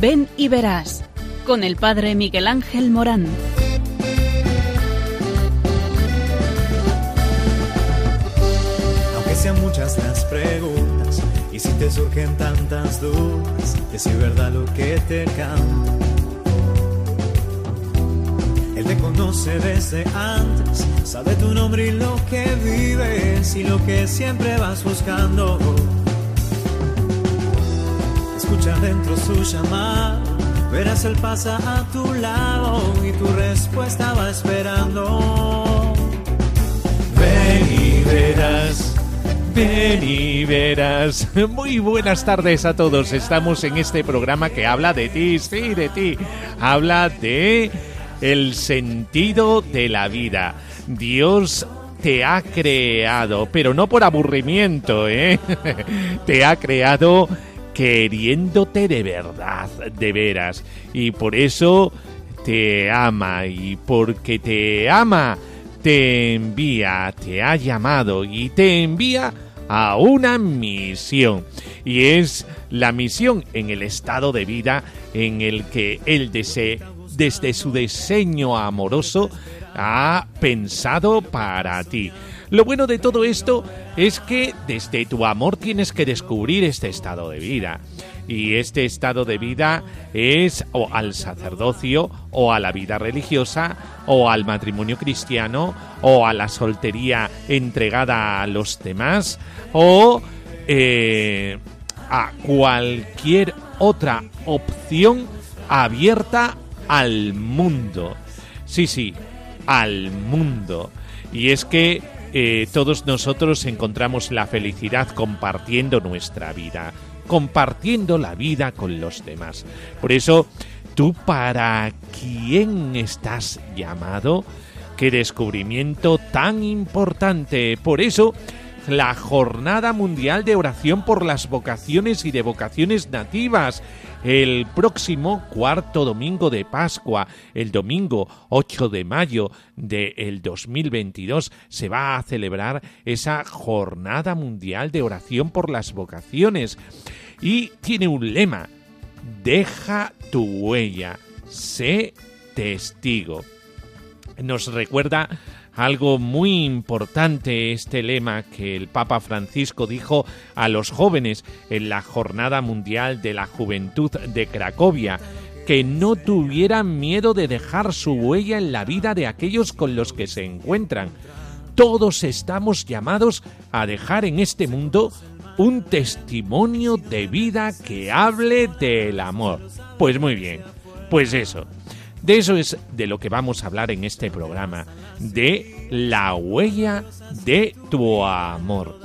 Ven y verás con el Padre Miguel Ángel Morán. Aunque sean muchas las preguntas y si te surgen tantas dudas, es verdad lo que te canta. Él te conoce desde antes, sabe tu nombre y lo que vives y lo que siempre vas buscando. Escucha dentro su llamado, verás él pasa a tu lado y tu respuesta va esperando. Ven y verás. Ven y verás. Muy buenas tardes a todos. Estamos en este programa que habla de ti, sí, de ti. Habla de el sentido de la vida. Dios te ha creado, pero no por aburrimiento, ¿eh? Te ha creado queriéndote de verdad, de veras. Y por eso te ama y porque te ama te envía, te ha llamado y te envía a una misión. Y es la misión en el estado de vida en el que Él desde su diseño amoroso, ha pensado para ti. Lo bueno de todo esto es que desde tu amor tienes que descubrir este estado de vida. Y este estado de vida es o al sacerdocio, o a la vida religiosa, o al matrimonio cristiano, o a la soltería entregada a los demás, o eh, a cualquier otra opción abierta al mundo. Sí, sí, al mundo. Y es que eh, todos nosotros encontramos la felicidad compartiendo nuestra vida, compartiendo la vida con los demás. Por eso, ¿tú para quién estás llamado? Qué descubrimiento tan importante. Por eso, la Jornada Mundial de Oración por las Vocaciones y de Vocaciones Nativas. El próximo cuarto domingo de Pascua, el domingo 8 de mayo del 2022, se va a celebrar esa Jornada Mundial de Oración por las Vocaciones. Y tiene un lema, deja tu huella, sé testigo. Nos recuerda algo muy importante este lema que el Papa Francisco dijo a los jóvenes en la Jornada Mundial de la Juventud de Cracovia, que no tuvieran miedo de dejar su huella en la vida de aquellos con los que se encuentran. Todos estamos llamados a dejar en este mundo un testimonio de vida que hable del amor. Pues muy bien, pues eso. De eso es de lo que vamos a hablar en este programa, de la huella de tu amor.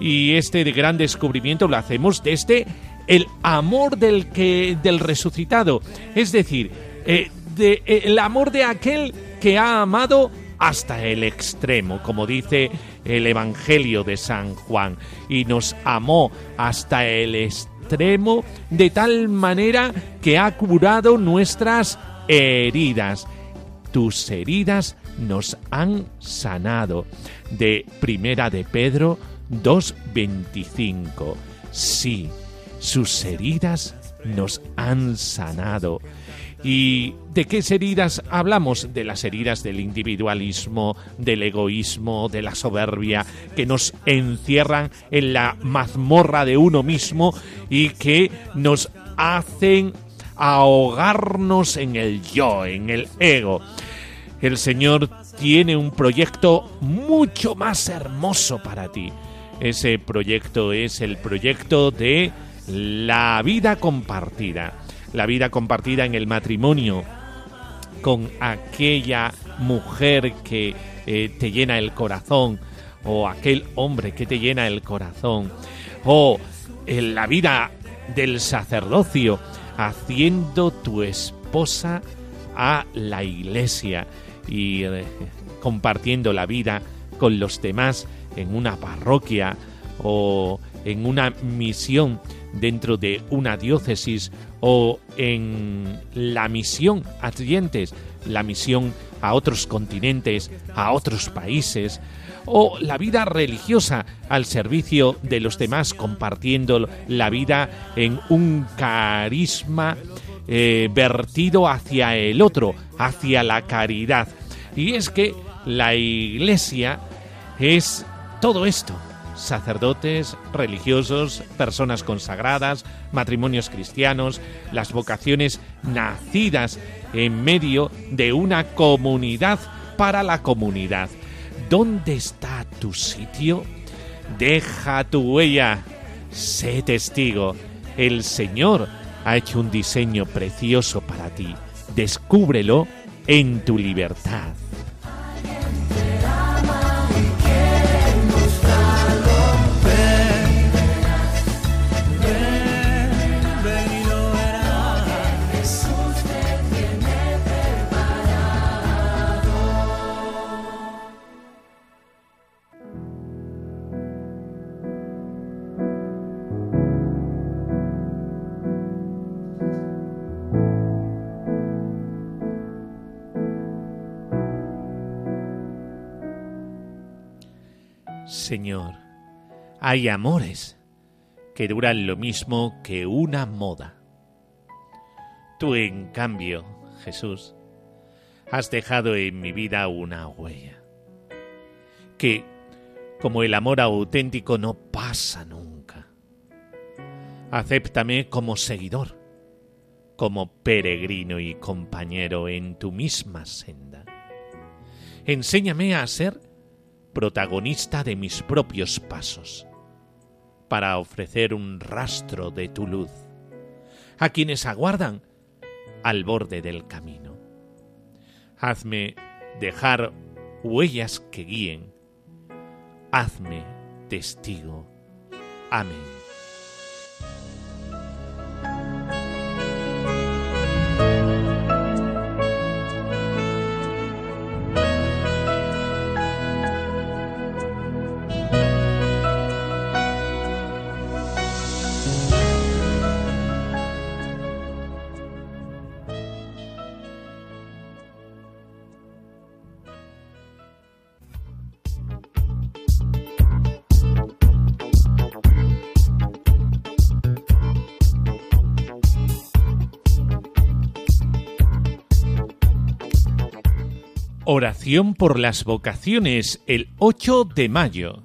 Y este gran descubrimiento lo hacemos desde el amor del que del resucitado, es decir, eh, eh, el amor de aquel que ha amado hasta el extremo, como dice el Evangelio de San Juan, y nos amó hasta el extremo de tal manera que ha curado nuestras heridas. Tus heridas nos han sanado. De Primera de Pedro 2.25. Sí, sus heridas nos han sanado. ¿Y de qué heridas hablamos? De las heridas del individualismo, del egoísmo, de la soberbia, que nos encierran en la mazmorra de uno mismo y que nos hacen ahogarnos en el yo, en el ego. El Señor tiene un proyecto mucho más hermoso para ti. Ese proyecto es el proyecto de la vida compartida. La vida compartida en el matrimonio con aquella mujer que eh, te llena el corazón o aquel hombre que te llena el corazón o en la vida del sacerdocio haciendo tu esposa a la iglesia y eh, compartiendo la vida con los demás en una parroquia o en una misión dentro de una diócesis o en la misión a la misión a otros continentes, a otros países, o la vida religiosa al servicio de los demás, compartiendo la vida en un carisma eh, vertido hacia el otro, hacia la caridad. Y es que la iglesia es todo esto, sacerdotes, religiosos, personas consagradas, matrimonios cristianos, las vocaciones nacidas en medio de una comunidad para la comunidad. ¿Dónde está tu sitio? Deja tu huella, sé testigo. El Señor ha hecho un diseño precioso para ti. Descúbrelo en tu libertad. Señor, hay amores que duran lo mismo que una moda. Tú, en cambio, Jesús, has dejado en mi vida una huella, que, como el amor auténtico, no pasa nunca. Acéptame como seguidor, como peregrino y compañero en tu misma senda. Enséñame a ser protagonista de mis propios pasos, para ofrecer un rastro de tu luz a quienes aguardan al borde del camino. Hazme dejar huellas que guíen. Hazme testigo. Amén. Por las vocaciones el 8 de mayo.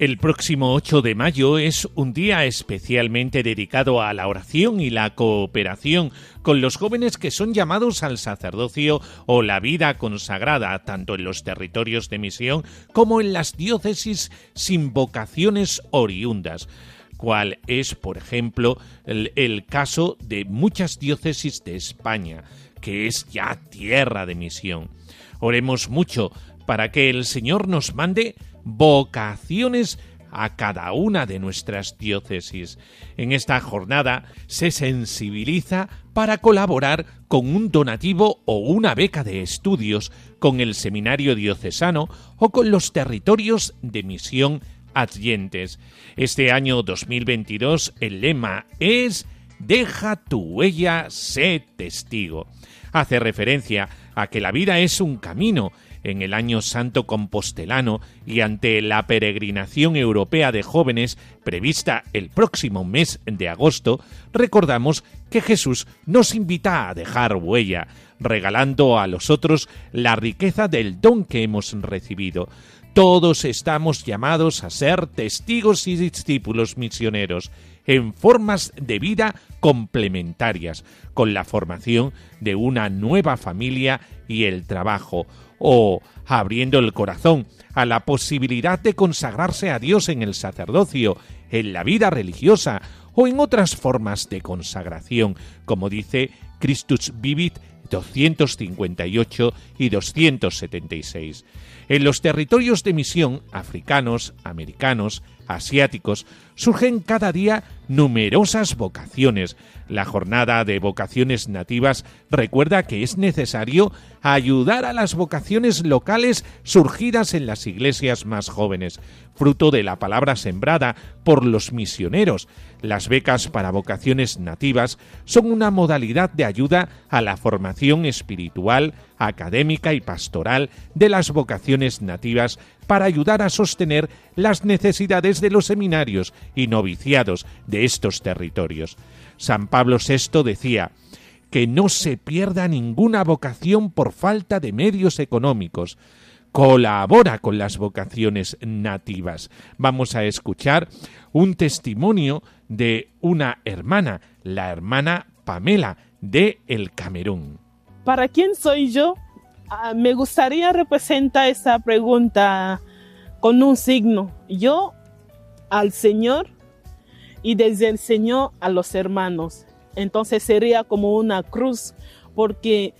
El próximo 8 de mayo es un día especialmente dedicado a la oración y la cooperación con los jóvenes que son llamados al sacerdocio o la vida consagrada, tanto en los territorios de misión como en las diócesis sin vocaciones oriundas cual es, por ejemplo, el, caso de muchas diócesis de España, que es ya tierra de misión. Oremos mucho para que el Señor nos mande vocaciones a cada una de nuestras diócesis. En esta jornada se sensibiliza para colaborar con un donativo o una beca de estudios con el seminario diocesano o con los territorios de misión adyentes. Este año 2022 el lema es Deja tu huella, sé testigo. Hace referencia a que la vida es un camino en el año santo compostelano y ante la peregrinación europea de jóvenes prevista el próximo mes de agosto, recordamos que Jesús nos invita a dejar huella, regalando a los otros la riqueza del don que hemos recibido. Todos estamos llamados a ser testigos y discípulos misioneros en formas de vida complementarias, con la formación de una nueva familia y el trabajo, o abriendo el corazón a la posibilidad de consagrarse a Dios en el sacerdocio, en la vida religiosa o en otras formas de consagración, como dice Christus Vivit 258 y 276. En los territorios de misión africanos, americanos, asiáticos, surgen cada día numerosas vocaciones. La jornada de vocaciones nativas recuerda que es necesario ayudar a las vocaciones locales surgidas en las iglesias más jóvenes, fruto de la palabra sembrada por los misioneros. Las becas para vocaciones nativas son una modalidad de ayuda a la formación espiritual, académica y pastoral de las vocaciones nativas para ayudar a sostener las necesidades de los seminarios y noviciados de estos territorios. San Pablo VI decía que no se pierda ninguna vocación por falta de medios económicos. Colabora con las vocaciones nativas. Vamos a escuchar un testimonio de una hermana, la hermana Pamela de El Camerún. ¿Para quién soy yo? Ah, me gustaría representar esa pregunta con un signo. Yo al Señor y desde el Señor a los hermanos. Entonces sería como una cruz porque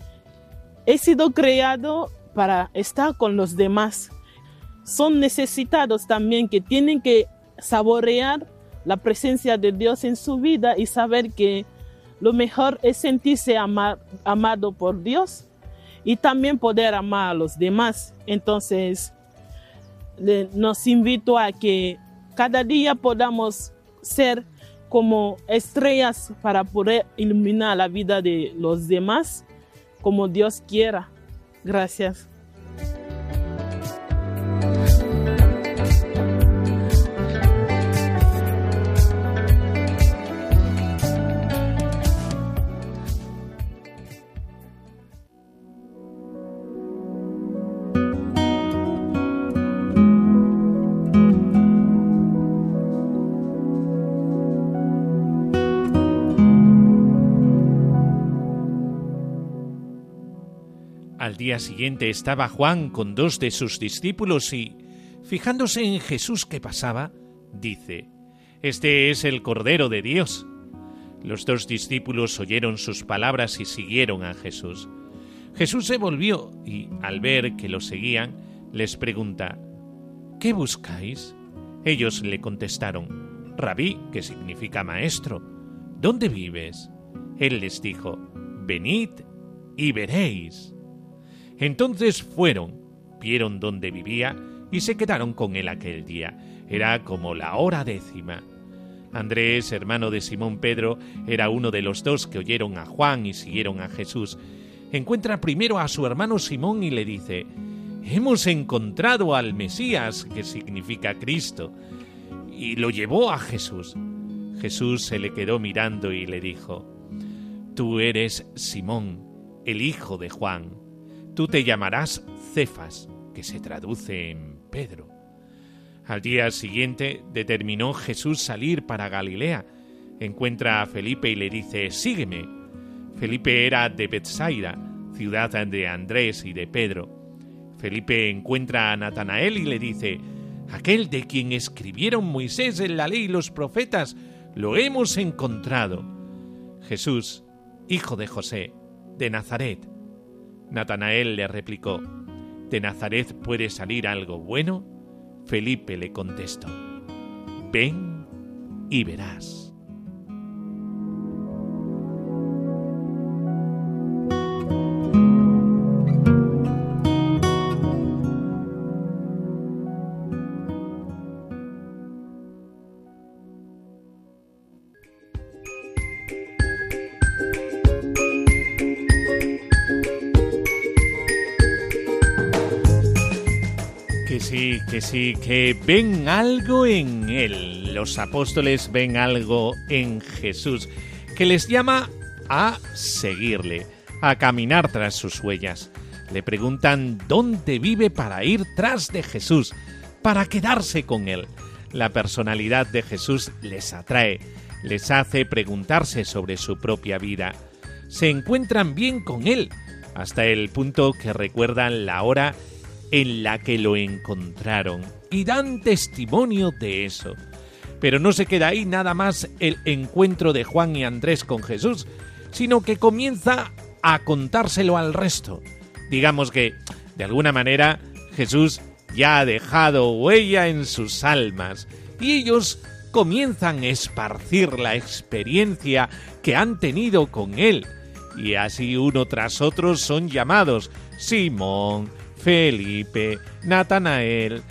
he sido creado para estar con los demás. Son necesitados también que tienen que saborear la presencia de Dios en su vida y saber que lo mejor es sentirse amado por Dios y también poder amar a los demás. Entonces, nos invito a que cada día podamos ser como estrellas para poder iluminar la vida de los demás como Dios quiera. Gracias. Día siguiente estaba Juan con dos de sus discípulos y, fijándose en Jesús que pasaba, dice, Este es el Cordero de Dios. Los dos discípulos oyeron sus palabras y siguieron a Jesús. Jesús se volvió y, al ver que lo seguían, les pregunta, ¿Qué buscáis? Ellos le contestaron, Rabí, que significa maestro, ¿dónde vives? Él les dijo, Venid y veréis. Entonces fueron, vieron dónde vivía y se quedaron con él aquel día. Era como la hora décima. Andrés, hermano de Simón Pedro, era uno de los dos que oyeron a Juan y siguieron a Jesús. Encuentra primero a su hermano Simón y le dice, Hemos encontrado al Mesías, que significa Cristo, y lo llevó a Jesús. Jesús se le quedó mirando y le dijo, Tú eres Simón, el hijo de Juan Tú te llamarás Cefas, que se traduce en Pedro. Al día siguiente determinó Jesús salir para Galilea. Encuentra a Felipe y le dice, Sígueme. Felipe era de Bethsaida, ciudad de Andrés y de Pedro. Felipe encuentra a Natanael y le dice, Aquel de quien escribieron Moisés en la ley y los profetas, lo hemos encontrado. Jesús, hijo de José, de Nazaret. Natanael le replicó, ¿De Nazaret puede salir algo bueno? Felipe le contestó, Ven y verás. Que sí, que ven algo en él. Los apóstoles ven algo en Jesús que les llama a seguirle, a caminar tras sus huellas. Le preguntan dónde vive para ir tras de Jesús, para quedarse con él. La personalidad de Jesús les atrae, les hace preguntarse sobre su propia vida. Se encuentran bien con él, hasta el punto que recuerdan la hora en la que lo encontraron y dan testimonio de eso. Pero no se queda ahí nada más el encuentro de Juan y Andrés con Jesús, sino que comienza a contárselo al resto. Digamos que, de alguna manera, Jesús ya ha dejado huella en sus almas, y ellos comienzan a esparcir la experiencia que han tenido con Él. Y así uno tras otro son llamados Simón, Felipe, Natanael.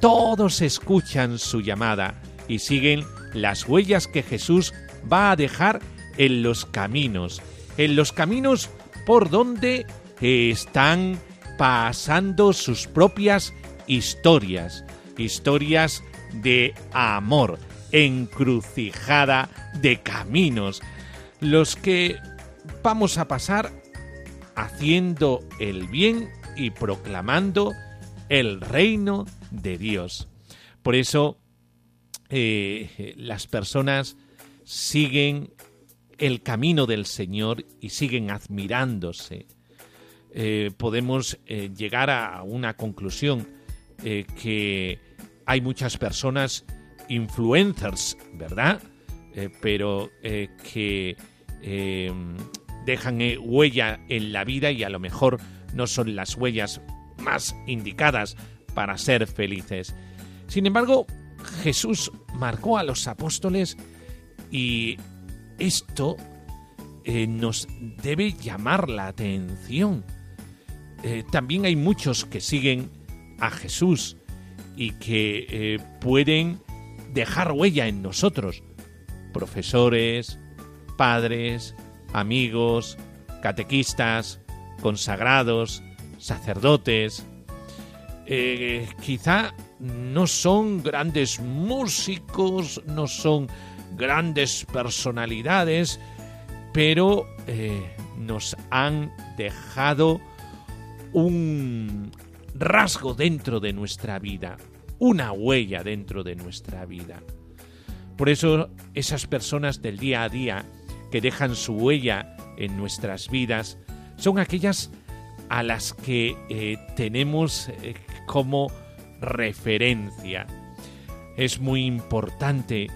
Todos escuchan su llamada y siguen las huellas que Jesús va a dejar en los caminos, en los caminos por donde están pasando sus propias historias, historias de amor, encrucijada de caminos, los que vamos a pasar haciendo el bien y proclamando el reino de Dios. Por eso eh, las personas siguen el camino del Señor y siguen admirándose. Eh, podemos eh, llegar a una conclusión que hay muchas personas influencers, ¿verdad? pero que dejan huella en la vida y a lo mejor no son las huellas más indicadas para ser felices. Sin embargo, Jesús marcó a los apóstoles y esto eh, nos debe llamar la atención. Eh, también hay muchos que siguen a Jesús y que eh, pueden dejar huella en nosotros. Profesores, padres, amigos, catequistas, consagrados, sacerdotes. quizá no son grandes músicos, no son grandes personalidades, pero eh, nos han dejado un rasgo dentro de nuestra vida, una huella dentro de nuestra vida. Por eso esas personas del día a día que dejan su huella en nuestras vidas son aquellas a las que eh, tenemos eh, como referencia. Es muy importante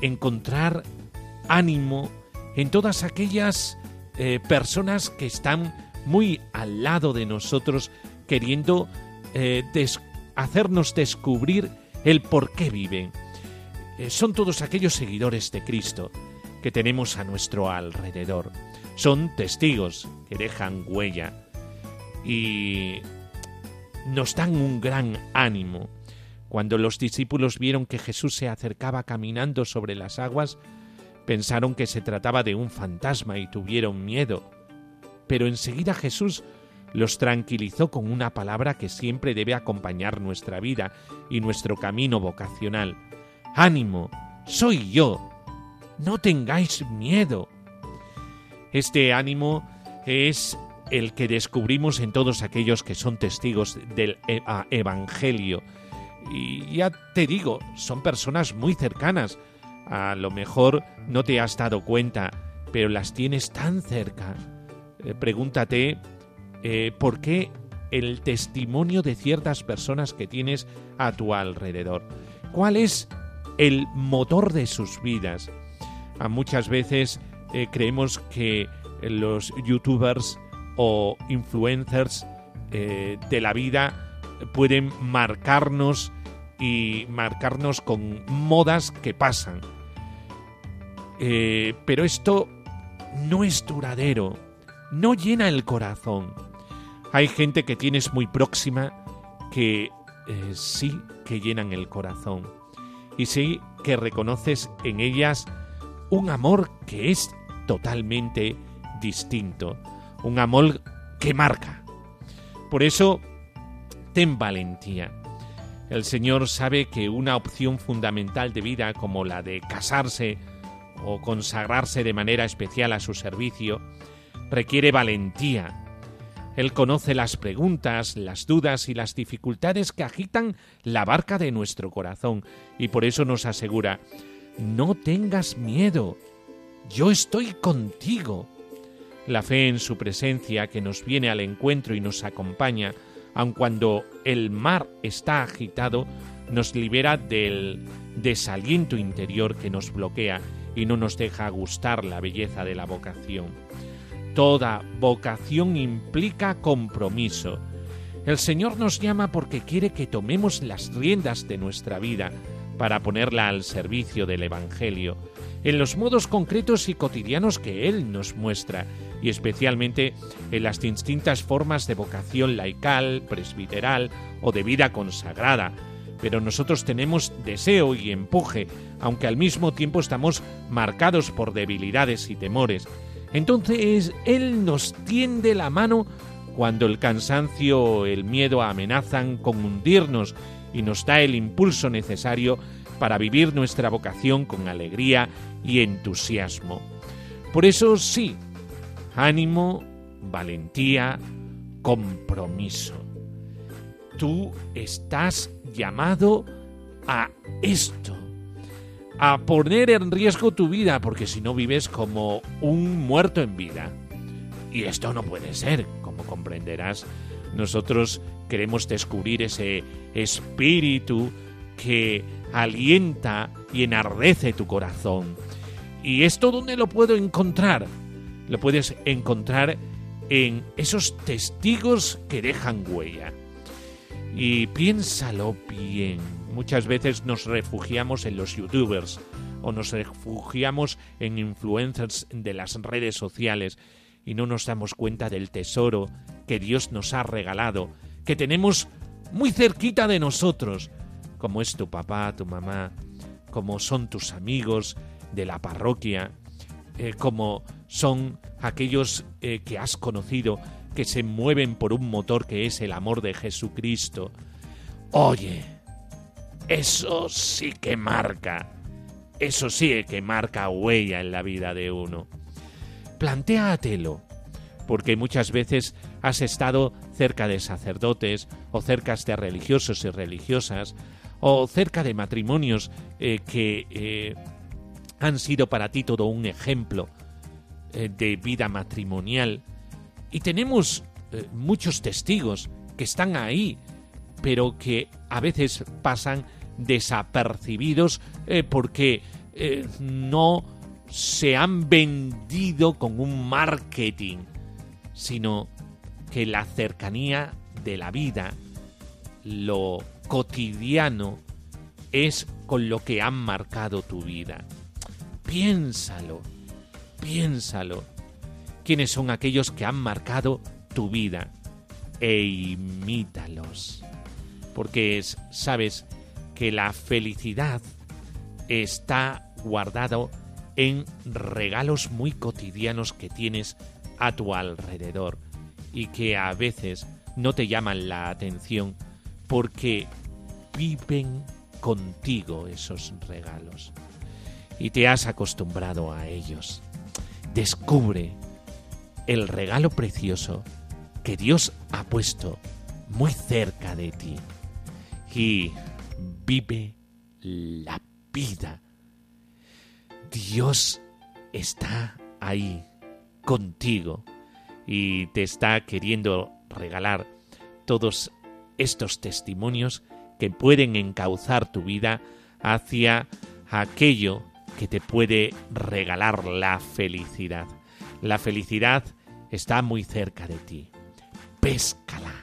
encontrar ánimo en todas aquellas eh, personas que están muy al lado de nosotros queriendo hacernos descubrir el por qué viven. Son todos aquellos seguidores de Cristo que tenemos a nuestro alrededor. Son testigos que dejan huella y nos dan un gran ánimo. Cuando los discípulos vieron que Jesús se acercaba caminando sobre las aguas, pensaron que se trataba de un fantasma y tuvieron miedo. Pero enseguida Jesús los tranquilizó con una palabra que siempre debe acompañar nuestra vida y nuestro camino vocacional. Ánimo, soy yo. No tengáis miedo. Este ánimo es el que descubrimos en todos aquellos que son testigos del e-, Evangelio. Y ya te digo, son personas muy cercanas. A lo mejor no te has dado cuenta, pero las tienes tan cerca. Eh, pregúntate eh, por qué el testimonio de ciertas personas que tienes a tu alrededor. ¿Cuál es el motor de sus vidas? A muchas veces eh, creemos que los youtubers o influencers eh, de la vida pueden marcarnos y marcarnos con modas que pasan. Eh, pero esto no es duradero, no llena el corazón. Hay gente que tienes muy próxima que sí que llenan el corazón y sí que reconoces en ellas un amor que es totalmente distinto un amor que marca. Por eso, ten valentía. El Señor sabe que una opción fundamental de vida como la de casarse o consagrarse de manera especial a su servicio requiere valentía. Él conoce las preguntas, las dudas y las dificultades que agitan la barca de nuestro corazón y por eso nos asegura, no tengas miedo, yo estoy contigo. La fe en su presencia que nos viene al encuentro y nos acompaña, aun cuando el mar está agitado, nos libera del desaliento interior que nos bloquea y no nos deja gustar la belleza de la vocación. Toda vocación implica compromiso. El Señor nos llama porque quiere que tomemos las riendas de nuestra vida, para ponerla al servicio del Evangelio, en los modos concretos y cotidianos que Él nos muestra, y especialmente en las distintas formas de vocación laical, presbiteral o de vida consagrada. Pero nosotros tenemos deseo y empuje, aunque al mismo tiempo estamos marcados por debilidades y temores. Entonces Él nos tiende la mano cuando el cansancio o el miedo amenazan con hundirnos y nos da el impulso necesario para vivir nuestra vocación con alegría y entusiasmo. Por eso sí, ánimo, valentía, compromiso. Tú estás llamado a esto, a poner en riesgo tu vida, porque si no vives como un muerto en vida. Y esto no puede ser, como comprenderás. Nosotros queremos descubrir ese espíritu que alienta y enardece tu corazón. ¿Y esto dónde lo puedo encontrar? Lo puedes encontrar en esos testigos que dejan huella. Y piénsalo bien. Muchas veces nos refugiamos en los youtubers o nos refugiamos en influencers de las redes sociales y no nos damos cuenta del tesoro que Dios nos ha regalado, que tenemos muy cerquita de nosotros, como es tu papá, tu mamá, como son tus amigos de la parroquia, eh, como son aquellos eh, que has conocido que se mueven por un motor que es el amor de Jesucristo. Oye, eso sí que marca, eso sí que marca huella en la vida de uno. Plantéatelo, porque muchas veces has estado cerca de sacerdotes o cerca de religiosos y religiosas o cerca de matrimonios eh, que eh, han sido para ti todo un ejemplo eh, de vida matrimonial. Y tenemos muchos testigos que están ahí, pero que a veces pasan desapercibidos porque no se han vendido con un marketing, sino que la cercanía de la vida, lo cotidiano es con lo que han marcado tu vida. Piénsalo, piénsalo. ¿Quiénes son aquellos que han marcado tu vida? E imítalos. Porque sabes que la felicidad está guardado en regalos muy cotidianos que tienes a tu alrededor y que a veces no te llaman la atención porque viven contigo esos regalos y te has acostumbrado a ellos. Descubre el regalo precioso que Dios ha puesto muy cerca de ti y vive la vida. Dios está ahí contigo y te está queriendo regalar todos estos testimonios que pueden encauzar tu vida hacia aquello que te puede regalar la felicidad. La felicidad está muy cerca de ti. Péscala.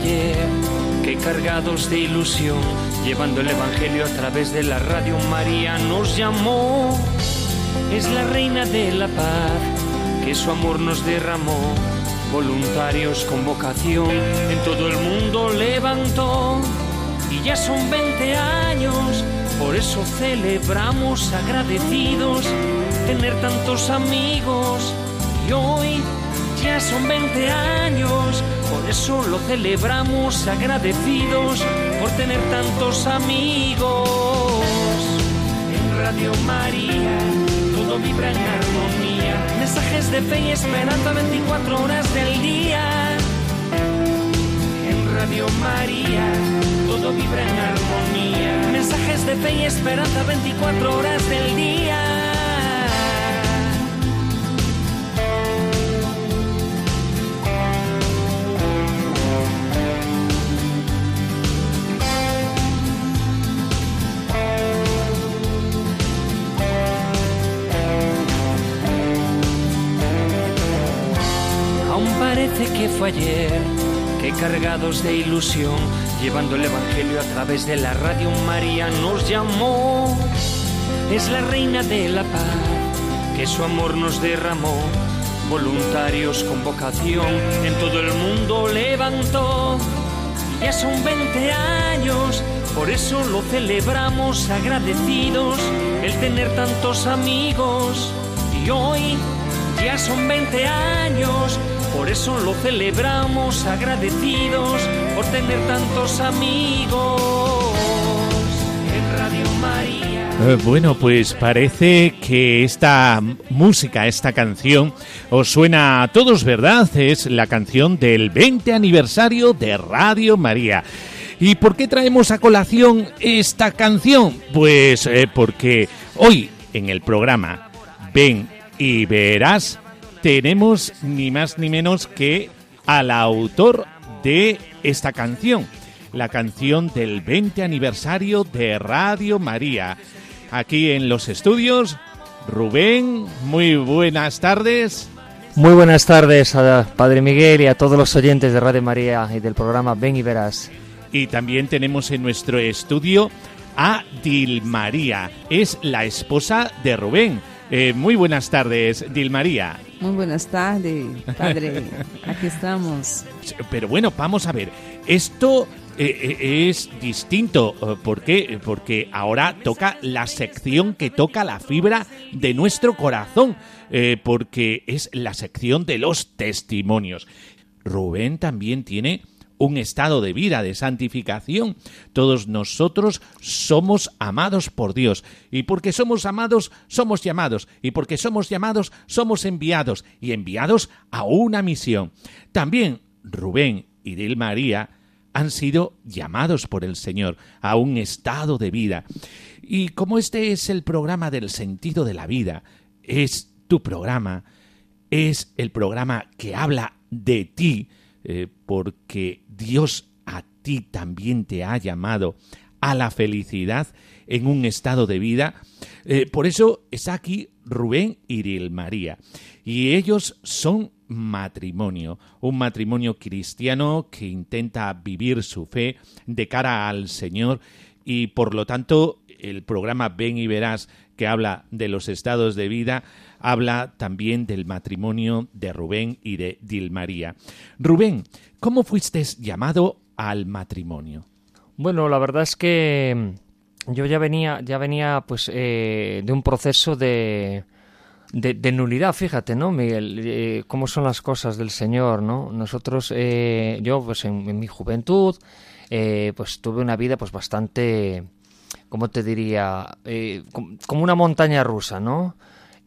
Que cargados de ilusión, llevando el Evangelio a través de la radio María nos llamó. Es la reina de la paz, que su amor nos derramó. Voluntarios con vocación en todo el mundo levantó. Y ya son 20 años, por eso celebramos agradecidos tener tantos amigos. Y hoy ya son 20 años Eso lo celebramos agradecidos por tener tantos amigos. En Radio María todo vibra en armonía. Mensajes de fe y esperanza 24 horas del día. En Radio María todo vibra en armonía. Mensajes de fe y esperanza 24 horas del día. Fue ayer que cargados de ilusión, llevando el Evangelio a través de la radio María nos llamó. Es la reina de la paz, que su amor nos derramó. Voluntarios con vocación en todo el mundo levantó. Ya son 20 años, por eso lo celebramos agradecidos, el tener tantos amigos. Y hoy ya son 20 años, por eso lo celebramos agradecidos por tener tantos amigos en Radio María. Eh, Bueno, pues parece que esta música, esta canción, os suena a todos, ¿verdad? Es la canción del 20 aniversario de Radio María. ¿Y por qué traemos a colación esta canción? Pues eh, porque hoy en el programa Ven y Verás tenemos ni más ni menos que al autor de esta canción, la canción del 20 aniversario de Radio María. Aquí en los estudios, Rubén, muy buenas tardes. Muy buenas tardes a Padre Miguel y a todos los oyentes de Radio María y del programa Ven y Verás. Y también tenemos en nuestro estudio a Dilmaría, es la esposa de Rubén. Eh, muy buenas tardes, Dilmaría. Muy buenas tardes, padre. Aquí estamos. Pero bueno, vamos a ver. Esto eh, eh, es distinto. Eh, ¿Por qué? Porque ahora toca la sección que toca la fibra de nuestro corazón. Porque es la sección de los testimonios. Rubén también tiene un estado de vida, de santificación. Todos nosotros somos amados por Dios. Y porque somos amados, somos llamados. Y porque somos llamados, somos enviados. Y enviados a una misión. También Rubén y Dil María han sido llamados por el Señor a un estado de vida. Y como este es el programa del sentido de la vida, es tu programa, es el programa que habla de ti, eh, porque Dios a ti también te ha llamado a la felicidad en un estado de vida. Eh, por eso está aquí Rubén y María. Y ellos son matrimonio, un matrimonio cristiano que intenta vivir su fe de cara al Señor y por lo tanto el programa Ven y Verás que habla de los estados de vida habla también del matrimonio de Rubén y de Dilmaría. Rubén, ¿cómo fuiste llamado al matrimonio? Bueno, la verdad es que yo ya venía, ya venía pues eh, de un proceso de, de, nulidad, fíjate, ¿no, Miguel? Eh, cómo son las cosas del Señor, ¿no? Nosotros, eh, yo pues en, mi juventud, eh, pues tuve una vida pues bastante, ¿cómo te diría? Eh, com- como una montaña rusa, ¿no?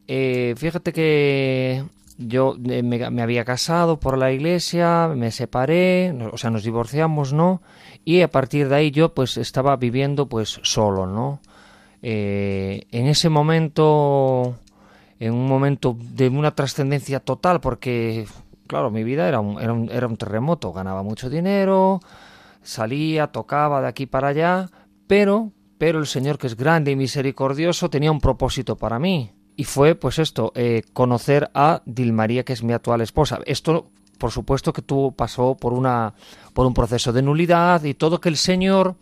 Eh, fíjate que yo eh, me, había casado por la iglesia, me separé, o sea, nos divorciamos, ¿no? Y a partir de ahí yo pues estaba viviendo pues solo, ¿no? Eh, en ese momento, en un momento de una trascendencia total, porque, claro, mi vida era un, era un, era un terremoto, ganaba mucho dinero, salía, tocaba de aquí para allá, pero, pero el Señor que es grande y misericordioso tenía un propósito para mí. Y fue, pues esto, eh, conocer a Dilmaría, que es mi actual esposa. Esto, por supuesto, que tú pasó por una, por un proceso de nulidad y todo que el Señor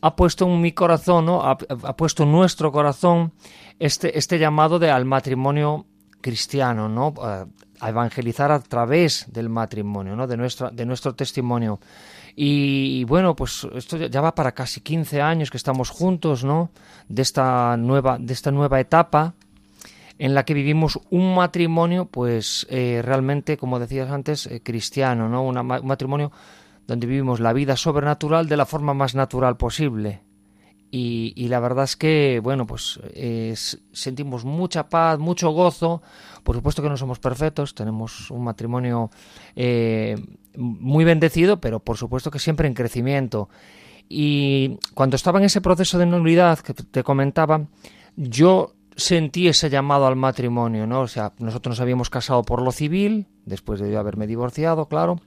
ha puesto en mi corazón, ¿no? ha, puesto en nuestro corazón este, este llamado de al matrimonio cristiano, ¿no? A, evangelizar a través del matrimonio, ¿no? De nuestra, de nuestro testimonio. Y, y bueno, pues esto ya va para casi 15 años que estamos juntos, ¿no? De esta nueva, de esta nueva etapa. En la que vivimos un matrimonio, pues eh, realmente, como decías antes, eh, cristiano, ¿no? Una un matrimonio donde vivimos la vida sobrenatural de la forma más natural posible. Y, la verdad es que, bueno, pues sentimos mucha paz, mucho gozo. Por supuesto que no somos perfectos, tenemos un matrimonio eh, muy bendecido, pero por supuesto que siempre en crecimiento. Y cuando estaba en ese proceso de nulidad que te comentaba, yo sentí ese llamado al matrimonio, ¿no? O sea, nosotros nos habíamos casado por lo civil, después de yo haberme divorciado, claro,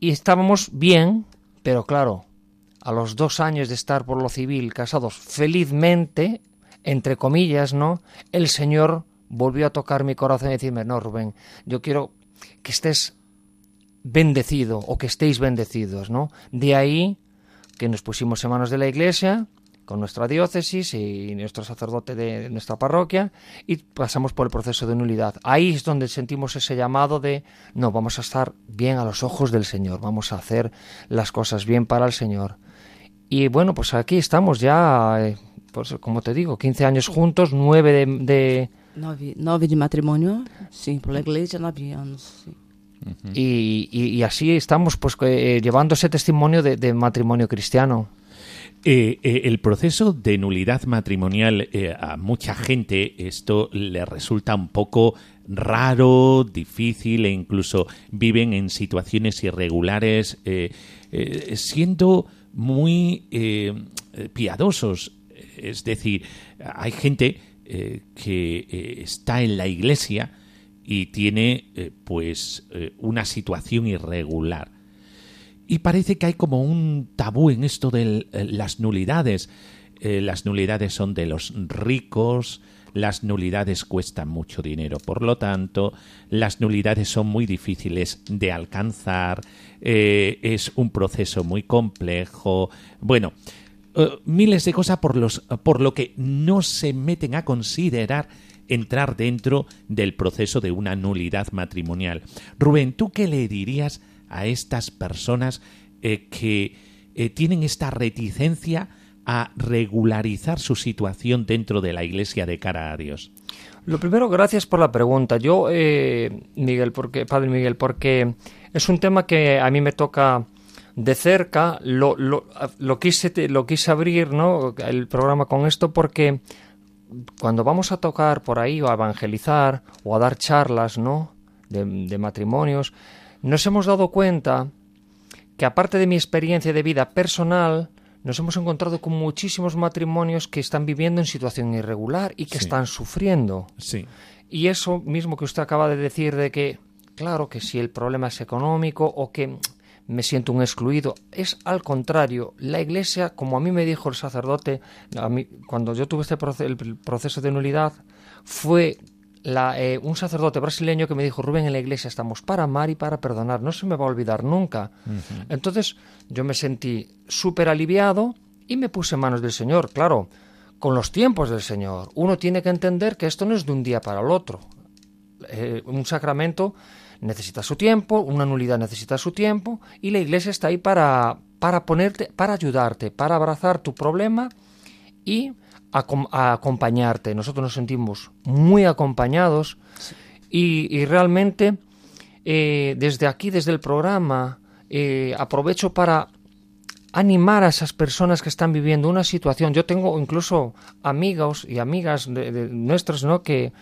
y estábamos bien, pero claro, a los dos años de estar por lo civil casados felizmente, entre comillas, ¿no? El Señor volvió a tocar mi corazón y decirme, no, Rubén, yo quiero que estés bendecido o que estéis bendecidos, ¿no? De ahí que nos pusimos en manos de la iglesia, con nuestra diócesis y nuestro sacerdote de nuestra parroquia y pasamos por el proceso de nulidad. Ahí es donde sentimos ese llamado de, no, vamos a estar bien a los ojos del Señor, vamos a hacer las cosas bien para el Señor. Y bueno, pues aquí estamos ya, eh, pues como te digo, 15 años juntos, 9 de... de... Nove, de matrimonio, sí, por la iglesia 9 años, sí. y, así estamos pues eh, llevando ese testimonio de matrimonio cristiano. Eh, eh, el proceso de nulidad matrimonial eh, a mucha gente esto le resulta un poco raro, difícil e incluso viven en situaciones irregulares siendo muy piadosos. Es decir, hay gente que está en la iglesia y tiene pues una situación irregular y parece que hay como un tabú en esto de eh, las nulidades. Eh, las nulidades son de los ricos, las nulidades cuestan mucho dinero, por lo tanto, las nulidades son muy difíciles de alcanzar, eh, es un proceso muy complejo. Bueno, miles de cosas por, los, por lo que no se meten a considerar entrar dentro del proceso de una nulidad matrimonial. Rubén, ¿tú qué le dirías a estas personas eh, que eh, tienen esta reticencia a regularizar su situación dentro de la iglesia de cara a Dios? Lo primero, gracias por la pregunta. Yo, eh, Miguel, porque, Padre Miguel, porque es un tema que a mí me toca de cerca. Lo, lo, lo quise, lo quise abrir, ¿no? El programa con esto porque cuando vamos a tocar por ahí o a evangelizar o a dar charlas, ¿no? de matrimonios, nos hemos dado cuenta que aparte de mi experiencia de vida personal, nos hemos encontrado con muchísimos matrimonios que están viviendo en situación irregular y que están sufriendo. Sí. Y eso mismo que usted acaba de decir de que, claro, que si el problema es económico o que me siento un excluido, es al contrario. La Iglesia, como a mí me dijo el sacerdote, a mí, cuando yo tuve este el proceso de nulidad, fue eh, un sacerdote brasileño que me dijo, Rubén, en la iglesia estamos para amar y para perdonar, no se me va a olvidar nunca. Entonces yo me sentí súper aliviado y me puse en manos del Señor, claro, con los tiempos del Señor. Uno tiene que entender que esto no es de un día para el otro. Eh, un sacramento necesita su tiempo, una nulidad necesita su tiempo y la iglesia está ahí para, para ponerte, para ayudarte, para abrazar tu problema y a, acompañarte. Nosotros nos sentimos muy acompañados y, realmente eh, desde aquí, desde el programa, eh, aprovecho para animar a esas personas que están viviendo una situación. Yo tengo incluso amigos y amigas de, nuestras, ¿no? Que,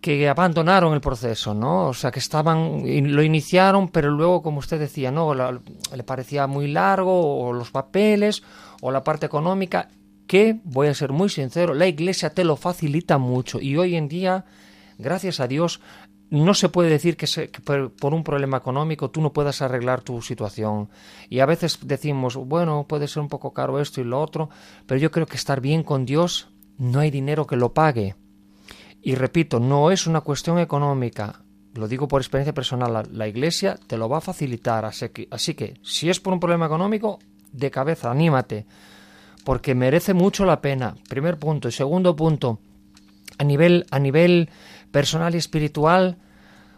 que abandonaron el proceso, ¿no? O sea, que estaban, lo iniciaron, pero luego, como usted decía, ¿no? le parecía muy largo, o los papeles, o la parte económica, que, voy a ser muy sincero, la iglesia te lo facilita mucho y hoy en día, gracias a Dios, no se puede decir que, por un problema económico tú no puedas arreglar tu situación. Y a veces decimos, bueno, puede ser un poco caro esto y lo otro, pero yo creo que estar bien con Dios no hay dinero que lo pague. Y repito, no es una cuestión económica, lo digo por experiencia personal, la, iglesia te lo va a facilitar. Así que, así que, si es por un problema económico, de cabeza, anímate porque merece mucho la pena. Primer punto. Y segundo punto, a nivel, a nivel personal y espiritual,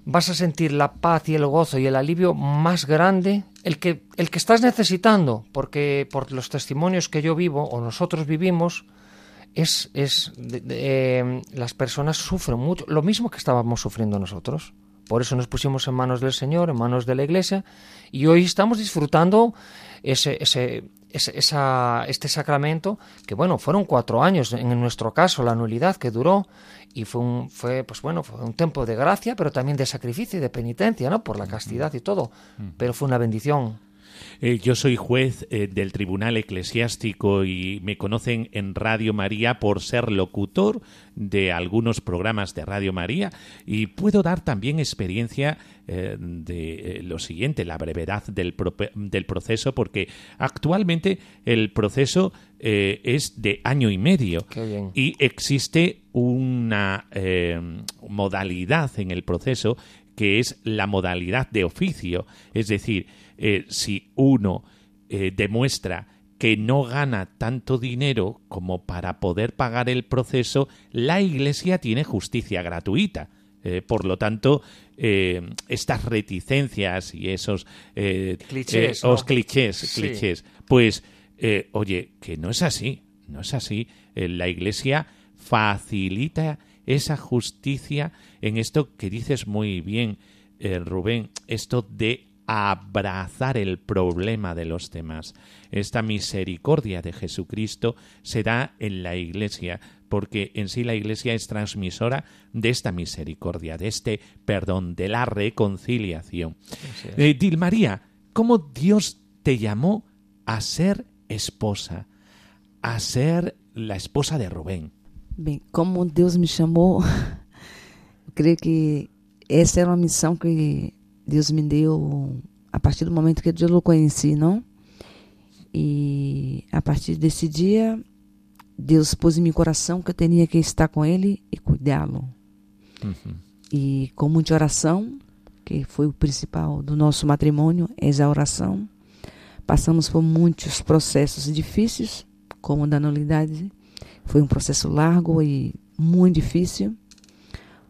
vas a sentir la paz y el gozo y el alivio más grande, el que, el que estás necesitando, porque por los testimonios que yo vivo o nosotros vivimos, es, es eh, las personas sufren mucho, lo mismo que estábamos sufriendo nosotros. Por eso nos pusimos en manos del Señor, en manos de la Iglesia, y hoy estamos disfrutando ese, ese, ese- esa, este sacramento, que bueno, fueron cuatro años en nuestro caso, la nulidad que duró, y fue un, fue, pues bueno, fue un tiempo de gracia, pero también de sacrificio y de penitencia, ¿no? Por la castidad y todo. Pero fue una bendición. Eh, yo soy juez eh, del Tribunal Eclesiástico y me conocen en Radio María por ser locutor de algunos programas de Radio María y puedo dar también experiencia eh, de lo siguiente, la brevedad del, del proceso, porque actualmente el proceso es de año y medio y existe una modalidad en el proceso que es la modalidad de oficio. Es decir, eh, si uno eh, demuestra que no gana tanto dinero como para poder pagar el proceso, la Iglesia tiene justicia gratuita. Eh, por lo tanto, eh, estas reticencias y esos eh, Clichés, ¿no? os clichés, Sí. clichés, pues, oye, que no es así, no es así. La Iglesia facilita esa justicia en esto que dices muy bien, Rubén, esto de abrazar el problema de los demás. Esta misericordia de Jesucristo se da en la Iglesia, porque en sí la Iglesia es transmisora de esta misericordia, de este perdón, de la reconciliación. Eh, Dilmaría, ¿cómo Dios te llamó a ser esposa, a ser la esposa de Rubén? Bem, como Deus me eu creio que essa era uma missão que Deus me deu a partir do momento que eu o conheci, não? E a partir desse dia, Deus pôs em meu coração que eu tinha que estar com Ele e cuidá-lo. E com muita oração, que foi o principal do nosso matrimônio, é a oração. Passamos por muitos processos difíceis, como da nulidade. Foi um processo largo e muito difícil,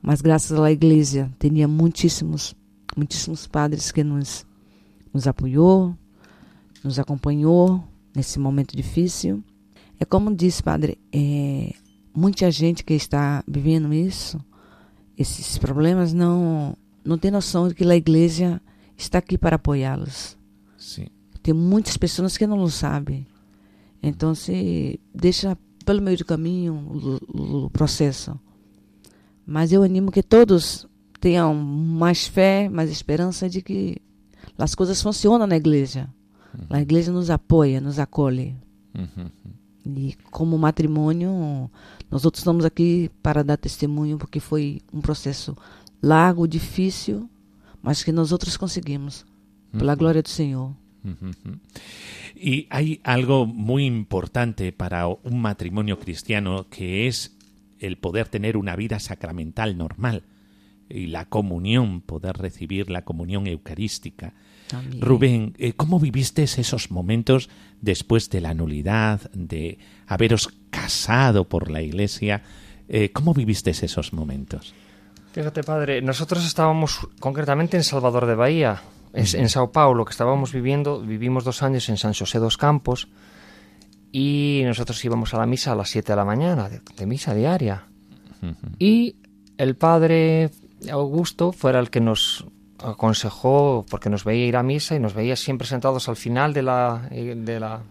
mas graças à igreja, tinha muitíssimos, muitíssimos padres que nos, nos apoiou, nos acompanhou nesse momento difícil. É como disse, padre, é, muita gente que está vivendo isso, esses problemas, não, não tem noção de que a igreja está aqui para apoiá-los. Sí. Tem muitas pessoas que não o sabem. Então, se deixa pelo meio do caminho o, o- o processo. Mas eu animo que todos tenham mais fé, mais esperança de que as coisas funcionam na igreja. A igreja nos apoia, nos acolhe. Ujú. E como matrimônio, nós outros estamos aqui para dar testemunho, porque foi um processo largo, difícil, mas que nós outros conseguimos. Pela glória do Senhor. Y hay algo muy importante para un matrimonio cristiano que es el poder tener una vida sacramental normal y la comunión, poder recibir la comunión eucarística. Amém. Rubén, eh, ¿cómo viviste esos momentos después de la nulidad, de haberos casado por la iglesia? Eh, ¿Cómo viviste esos momentos? Fíjate, padre, nosotros estábamos concretamente en Salvador de Bahía, es- en Sao Paulo, que estábamos viviendo, vivimos dos años en San José dos Campos, y nosotros íbamos a la misa a las 7 de la mañana, de, de misa diaria. Y el padre Augusto fuera el que nos aconsejó, porque nos veía ir a misa y nos veía siempre sentados al final de la, eh, de la,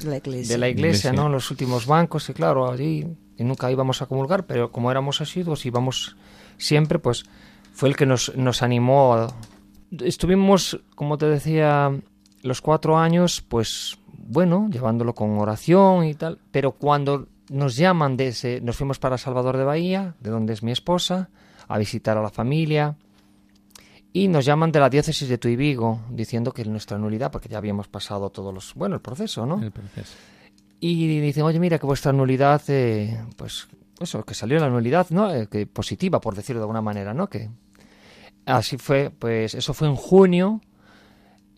igreja. de la iglesia, Iglesia. ¿no? En los últimos bancos, y claro, allí y nunca íbamos a comulgar, pero como éramos asiduos, íbamos siempre, pues fue el que nos, nos animó. a- Estuvimos, como te decía, los cuatro años, pues bueno, llevándolo con oración y tal, pero cuando nos llaman de ese, nos fuimos para Salvador de Bahía, de donde es mi esposa, a visitar a la familia, y nos llaman de la diócesis de Tuy Vigo, diciendo que nuestra nulidad, porque ya habíamos pasado todos los, bueno, el proceso, ¿no? Y dicen, oye, mira que vuestra nulidad, eh, pues eso, que salió la nulidad, ¿no? Eh, que positiva, por decirlo de alguna manera, ¿no? Que así fue, pues eso fue en junio,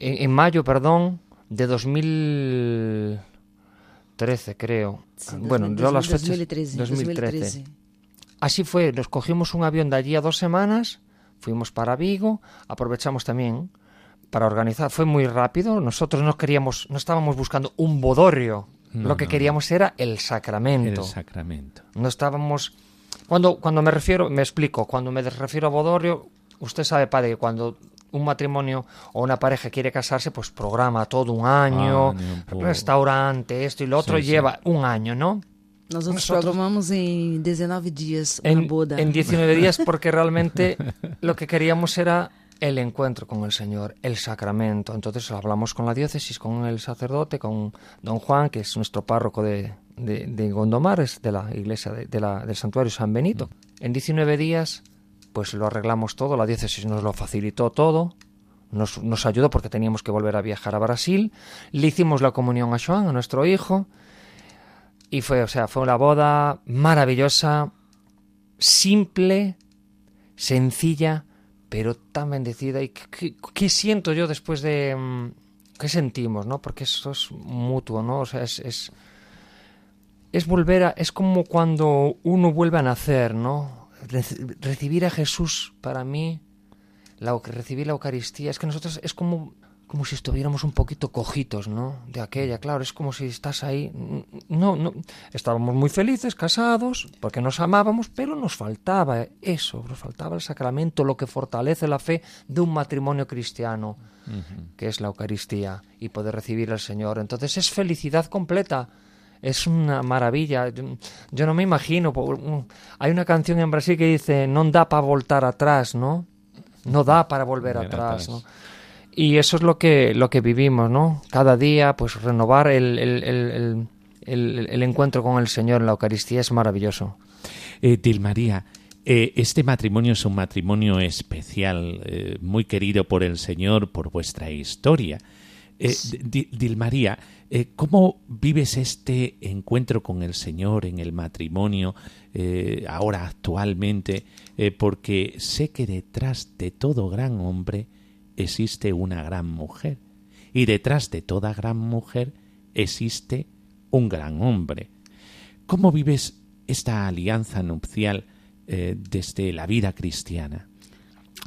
en, en mayo, perdón, de 2013, creo. Sim, bueno, 2000, yo las fechas... 2013, 2013. Así fue, nos cogimos un avión de allí a dos semanas, fuimos para Vigo, aprovechamos también para organizar, fue muy rápido, nosotros no queríamos, no estábamos buscando un bodorrio, No, lo que no, queríamos era el sacramento. El sacramento. No estábamos. Cuando, cuando me refiero, me explico, cuando me refiero a Bodorio, usted sabe, padre, que cuando un matrimonio o una pareja quiere casarse, pues programa todo un año, po- restaurante, esto y lo otro, Sí, sí. lleva un año, ¿no? Nosotros, Nosotros- programamos em 19 dias uma En, boda. en 19 días, porque realmente lo que queríamos era el encuentro con el Señor, el sacramento. Entonces hablamos con la diócesis, con el sacerdote, con don Juan, que es nuestro párroco de, de, de Gondomar, es de la iglesia de, de la- del santuario San Benito. En 19 días, pues lo arreglamos todo, la diócesis nos lo facilitó todo. Nos, nos ayudó porque teníamos que volver a viajar a Brasil. Le hicimos la comunión a Joan, a nuestro hijo. Y fue, o sea, fue una boda maravillosa, simple, sencilla, pero tan bendecida. ¿Y qué, qué- siento yo después de... mm, ¿Qué sentimos, no? Porque eso es mutuo, ¿no? O sea, es... es es volver a, es como cuando uno vuelve a nacer, ¿no? Reci- recibir a Jesús para mí, la, recibir la Eucaristía, es que nosotros es como, como si estuviéramos un poquito cojitos, ¿no? De aquella, claro, es como si estás ahí. No, no, estábamos muy felices, casados, porque nos amábamos, pero nos faltaba eso, nos faltaba el sacramento, lo que fortalece la fe de un matrimonio cristiano, que es la Eucaristía, y poder recibir al Señor. Entonces es felicidad completa. Es una maravilla. Yo, no me imagino. Hay una canción en Brasil que dice, no da para voltar atrás, ¿no? No da para volver Volver atrás, atrás. ¿no? Y eso es lo que, lo que vivimos, ¿no? Cada día, pues renovar el, el, el, el- encuentro con el Señor en la Eucaristía es maravilloso. Eh, Dilmaría, eh, este matrimonio es un matrimonio especial, eh, muy querido por el Señor, por vuestra historia. Eh, Di- Dilmaría, ¿cómo vives este encuentro con el Señor en el matrimonio ahora actualmente? Porque sé que detrás de todo gran hombre existe una gran mujer y detrás de toda gran mujer existe un gran hombre. ¿Cómo vives esta alianza nupcial eh, desde la vida cristiana?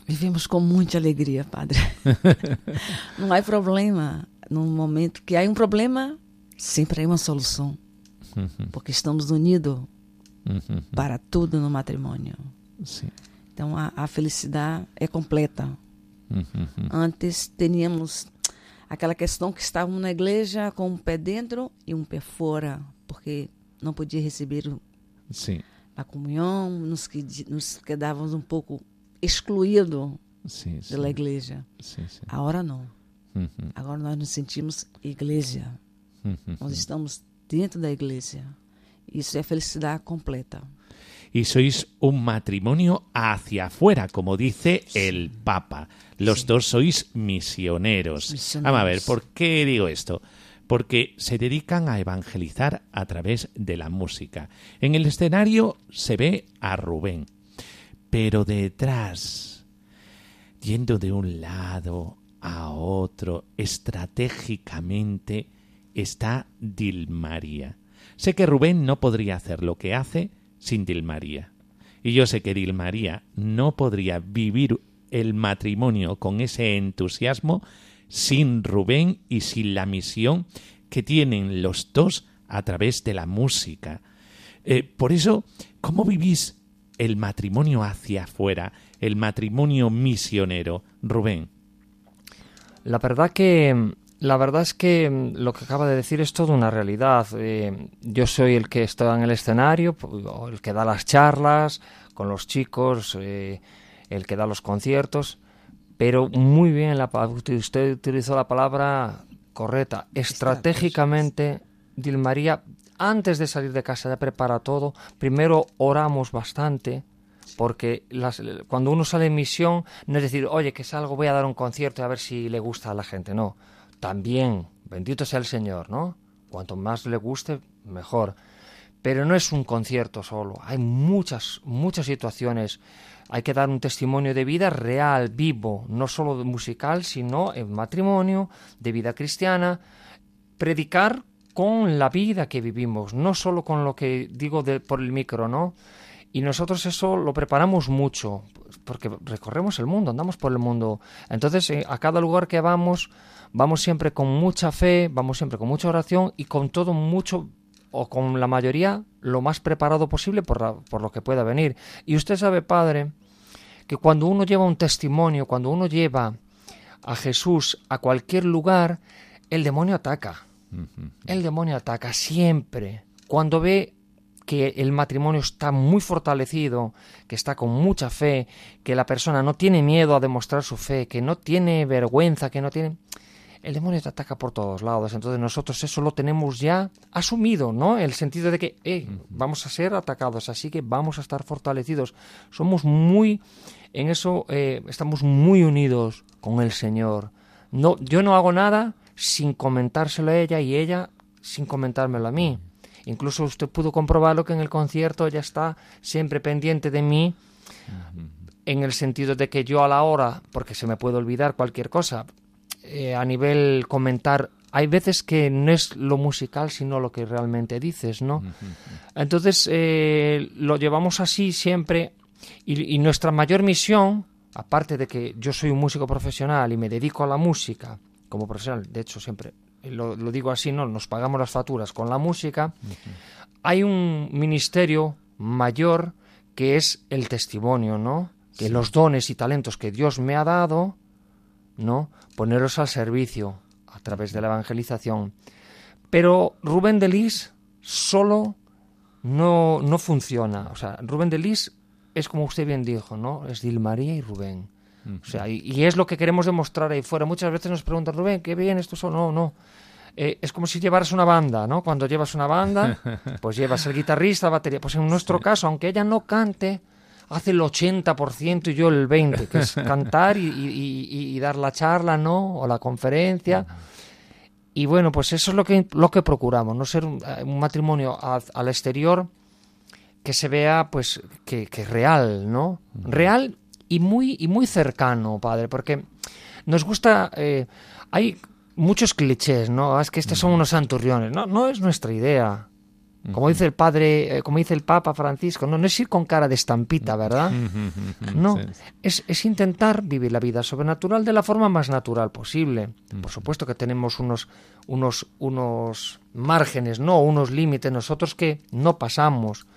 Vivemos com muita alegria, padre. não há problema. No momento que há um problema, sempre há uma solução. Porque estamos unidos para tudo no matrimônio. sí. Então a, a felicidade é completa. Ujú. Antes teníamos aquela questão que estávamos na igreja com um pé dentro e um pé fora, porque não podia receber o- Sí, a comunhão, nos, quedi- nos quedávamos um pouco excluídos sí, sí, pela igreja. sí. Agora não. Ujú, Agora nós nos sentimos igreja. ujú. Nós estamos dentro da igreja. Isso é felicidade completa. Y sois un matrimonio hacia afuera, como dice el Papa. Los dos sois misioneros. Misioneros. Vamos a ver, ¿por qué digo esto? Porque se dedican a evangelizar a través de la música. En el escenario se ve a Rubén, pero detrás, yendo de un lado a otro, estratégicamente, está Dilmaría. Sé que Rubén no podría hacer lo que hace sin Dilmaría. Y yo sé que Dilmaría no podría vivir el matrimonio con ese entusiasmo sin Rubén y sin la misión que tienen los dos a través de la música. Eh, por eso, ¿cómo vivís el matrimonio hacia afuera, el matrimonio misionero, Rubén? La verdad que la verdad es que mm, lo que acaba de decir es toda una realidad. Eh, yo soy el que está en el escenario, el que da las charlas con los chicos, eh, el que da los conciertos, pero muy bien la usted utilizó la palabra correcta. Estratégicamente, Dilmaría, antes de salir de casa ya prepara todo. Primero oramos bastante porque las- cuando uno sale en misión no es decir, oye, que salgo, voy a dar un concierto y a ver si le gusta a la gente. No, también, bendito sea el Señor, ¿no? Cuanto más le guste, mejor. Pero no es un concierto solo, hay muchas, muchas situaciones. Hay que dar un testimonio de vida real, vivo, no solo musical, sino en matrimonio, de vida cristiana, predicar con la vida que vivimos, no solo con lo que digo de- por el micro, ¿no? Y nosotros eso lo preparamos mucho. porque recorremos el mundo, andamos por el mundo. Entonces, eh, a cada lugar que vamos, vamos siempre con mucha fe, vamos siempre con mucha oración y con todo mucho o con la mayoría lo más preparado posible por, por lo que pueda venir. Y usted sabe, Padre, que cuando uno lleva un testimonio, cuando uno lleva a Jesús a cualquier lugar, el demonio ataca. El demonio ataca siempre. Cuando ve que el matrimonio está muy fortalecido, que está con mucha fe, que la persona no tiene miedo a demostrar su fe, que no tiene vergüenza, que no tiene el demonio te ataca por todos lados. Entonces nosotros eso lo tenemos ya asumido, ¿no? El sentido de que eh, vamos a ser atacados, así que vamos a estar fortalecidos. Somos muy, en eso eh, estamos muy unidos con el Señor. No, yo no hago nada sin comentárselo a ella y ella sin comentármelo a mí. Incluso usted pudo comprobarlo que en el concierto ella está siempre pendiente de mí en el sentido de que yo a la hora, porque se me puede olvidar cualquier cosa, eh, a nivel comentar, hay veces que no es lo musical, sino lo que realmente dices, ¿no? Entonces, eh, lo llevamos así siempre y, nuestra mayor misión, aparte de que yo soy un músico profesional y me dedico a la música como profesional, de hecho siempre lo, digo así, ¿no? Nos pagamos las facturas con la música, hay un ministerio mayor que es el testimonio, ¿no? Que los dones y talentos que Dios me ha dado, ¿no? Poneros al servicio a través de la evangelización. Pero Rubén de Lis solo no, no funciona. O sea, Rubén de Lis es como usted bien dijo, ¿no? Es Dilmaría y Rubén. O sea, y, es lo que queremos demostrar ahí fuera. Muchas veces nos preguntan, Rubén, ¿qué bien esto? No, no. Eh, es como si llevaras una banda, ¿no? Cuando llevas una banda, pues llevas el guitarrista, batería. Pues en nuestro caso, aunque ella no cante, hace el 80% y yo el 20%, que es cantar y, dar la charla, ¿no? O la conferencia. Y bueno, pues eso es lo que, lo que procuramos, no ser un, eh, matrimonio al exterior que se vea, pues, que, es real, ¿no? Real y muy, y muy cercano, padre, porque nos gusta... Eh, hay muchos clichés, ¿no? Es que estos son unos santurriones. No, no es nuestra idea. Como dice el padre, eh, como dice el Papa Francisco, no, no es ir con cara de estampita, ¿verdad? No, es, es, intentar vivir la vida sobrenatural de la forma más natural posible. Por supuesto que tenemos unos, unos, unos márgenes, no, unos límites nosotros que no pasamos,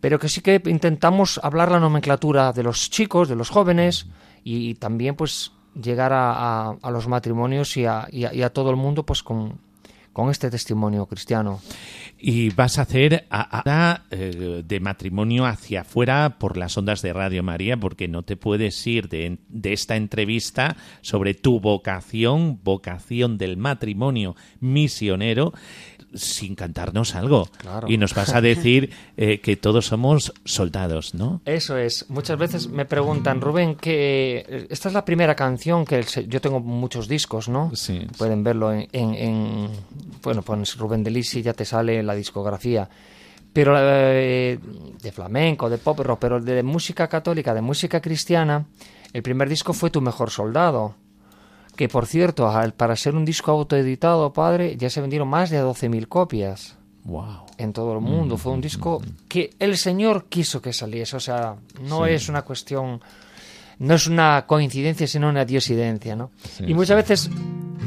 pero que sí que intentamos hablar la nomenclatura de los chicos, de los jóvenes y, también pues llegar a, a, los matrimonios y a, y a todo el mundo pues con, con este testimonio cristiano. Y vas a hacer eh, de matrimonio hacia afuera por las ondas de Radio María, porque no te puedes ir de, de esta entrevista sobre tu vocación, vocación del matrimonio misionero, sin cantarnos algo. Y nos vas a decir eh, que todos somos soldados, ¿no? Eso es. Muchas veces me preguntan, Rubén, que esta es la primera canción que yo tengo muchos discos, ¿no? Sí. Pueden verlo en, en, bueno, pones Rubén de Lisi ya te sale la discografía. Pero eh, de flamenco, de pop rock, pero de música católica, de música cristiana, el primer disco fue Tu mejor soldado que por cierto, para ser un disco autoeditado, padre, ya se vendieron más de 12.000 copias. Wow. En todo el mundo. Fue un disco que el Señor quiso que saliese. O sea, no es una cuestión, no es una coincidencia, sino una diosidencia, ¿no? y muchas veces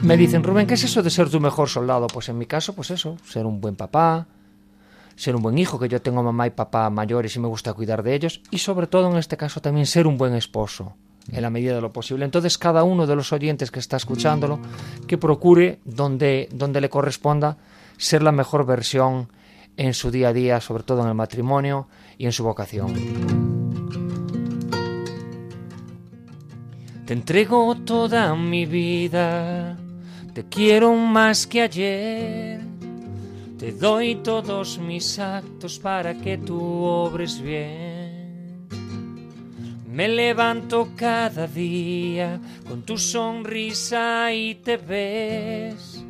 me dicen, Rubén, ¿qué es eso de ser tu mejor soldado? Pues en mi caso, pues eso, ser un buen papá, ser un buen hijo, que yo tengo mamá y papá mayores y me gusta cuidar de ellos, y sobre todo en este caso también ser un buen esposo en la medida de lo posible. Entonces, cada uno de los oyentes que está escuchándolo, que procure donde, donde le corresponda ser la mejor versión en su día a día, sobre todo en el matrimonio y en su vocación. Te entrego toda mi vida, te quiero más que ayer. Te doy todos mis actos para que tú obres bien. Me levanto cada día con tu sonrisa y te ves.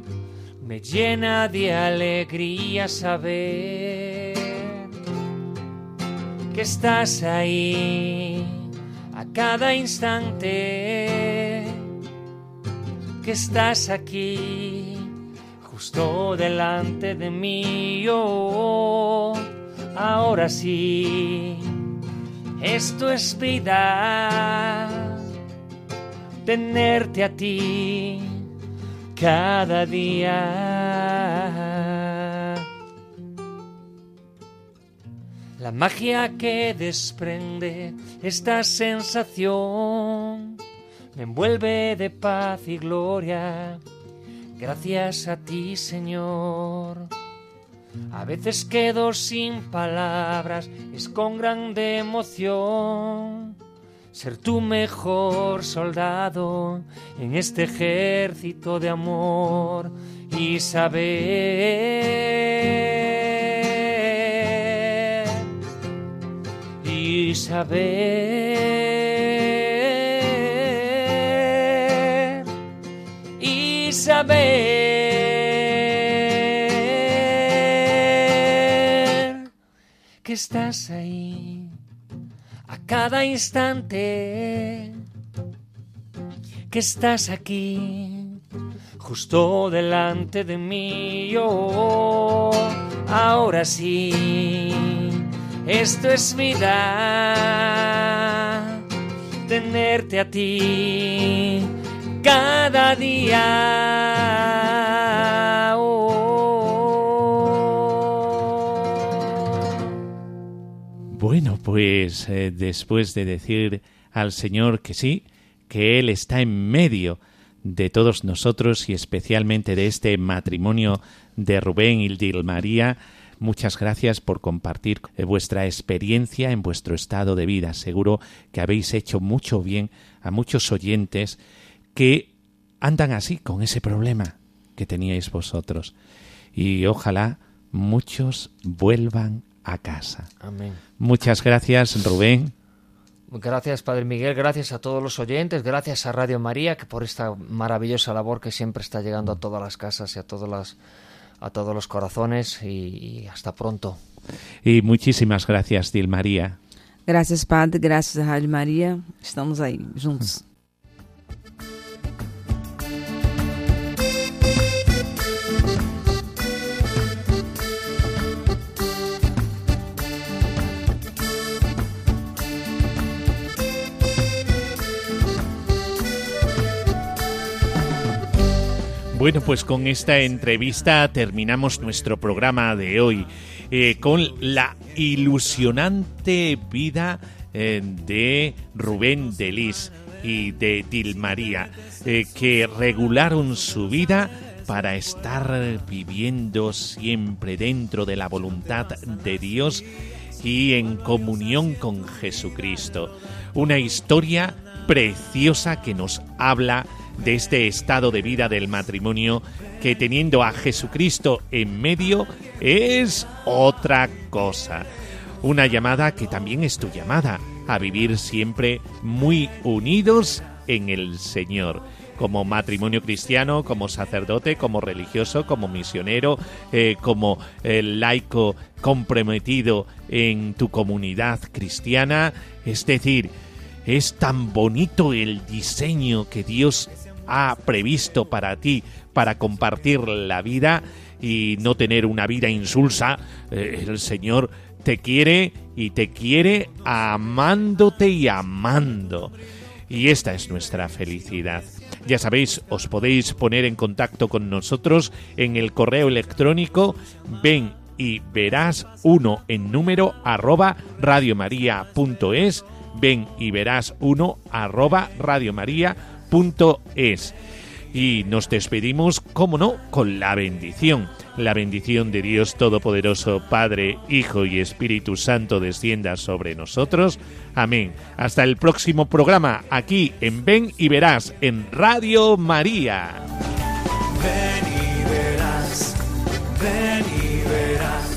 Me llena de alegría saber que estás ahí a cada instante, que estás aquí justo delante de mí. Oh, ahora sí esto es vida, tenerte a ti cada día. La magia que desprende esta sensación me envuelve de paz y gloria. Gracias a ti, Señor. A veces quedo sin palabras, es con grande emoción ser tu mejor soldado en este ejército de amor y saber y estás ahí a cada instante que estás aquí justo delante de mí yo ahora sí esto es vida tenerte a ti cada día Bueno, pues eh, después de decir al Señor que sí, que Él está en medio de todos nosotros y especialmente de este matrimonio de Rubén y de María, muchas gracias por compartir eh, vuestra experiencia en vuestro estado de vida. Seguro que habéis hecho mucho bien a muchos oyentes que andan así con ese problema que teníais vosotros. Y ojalá muchos vuelvan a casa. Amén. Muchas gracias, Rubén. Gracias, Padre Miguel, gracias a todos los oyentes, gracias a Radio María que por esta maravillosa labor que siempre está llegando a todas las casas y a todas las a todos los corazones y, y hasta pronto. Y muchísimas gracias, Dil María. Graças, Padre. Graças à Rádio Maria. Estamos aí, juntos. Bueno, pues con esta entrevista terminamos nuestro programa de hoy eh, con la ilusionante vida eh, de Rubén Delis y de Dilmaría, eh, que regularon su vida para estar viviendo siempre dentro de la voluntad de Dios y en comunión con Jesucristo. Una historia preciosa que nos habla de este estado de vida del matrimonio que teniendo a Jesucristo en medio es otra cosa. Una llamada que también es tu llamada a vivir siempre muy unidos en el Señor como matrimonio cristiano, como sacerdote, como religioso, como misionero, eh, como eh, laico comprometido en tu comunidad cristiana. Es decir, es tan bonito el diseño que Dios ha previsto para ti para compartir la vida y no tener una vida insulsa. Eh, el Señor te quiere y te quiere amándote y amando. Y esta es nuestra felicidad. Ya sabéis, os podéis poner en contacto con nosotros en el correo electrónico ven y verás uno en número arroba radiomaria.es ven y verás uno arroba radiomaria.es y nos despedimos, como no, con la bendición. La bendición de Dios Todopoderoso, Padre, Hijo y Espíritu Santo descienda sobre nosotros. Amén. Hasta el próximo programa, aquí en Ven y Verás, en Radio María. Ven y verás, ven y verás.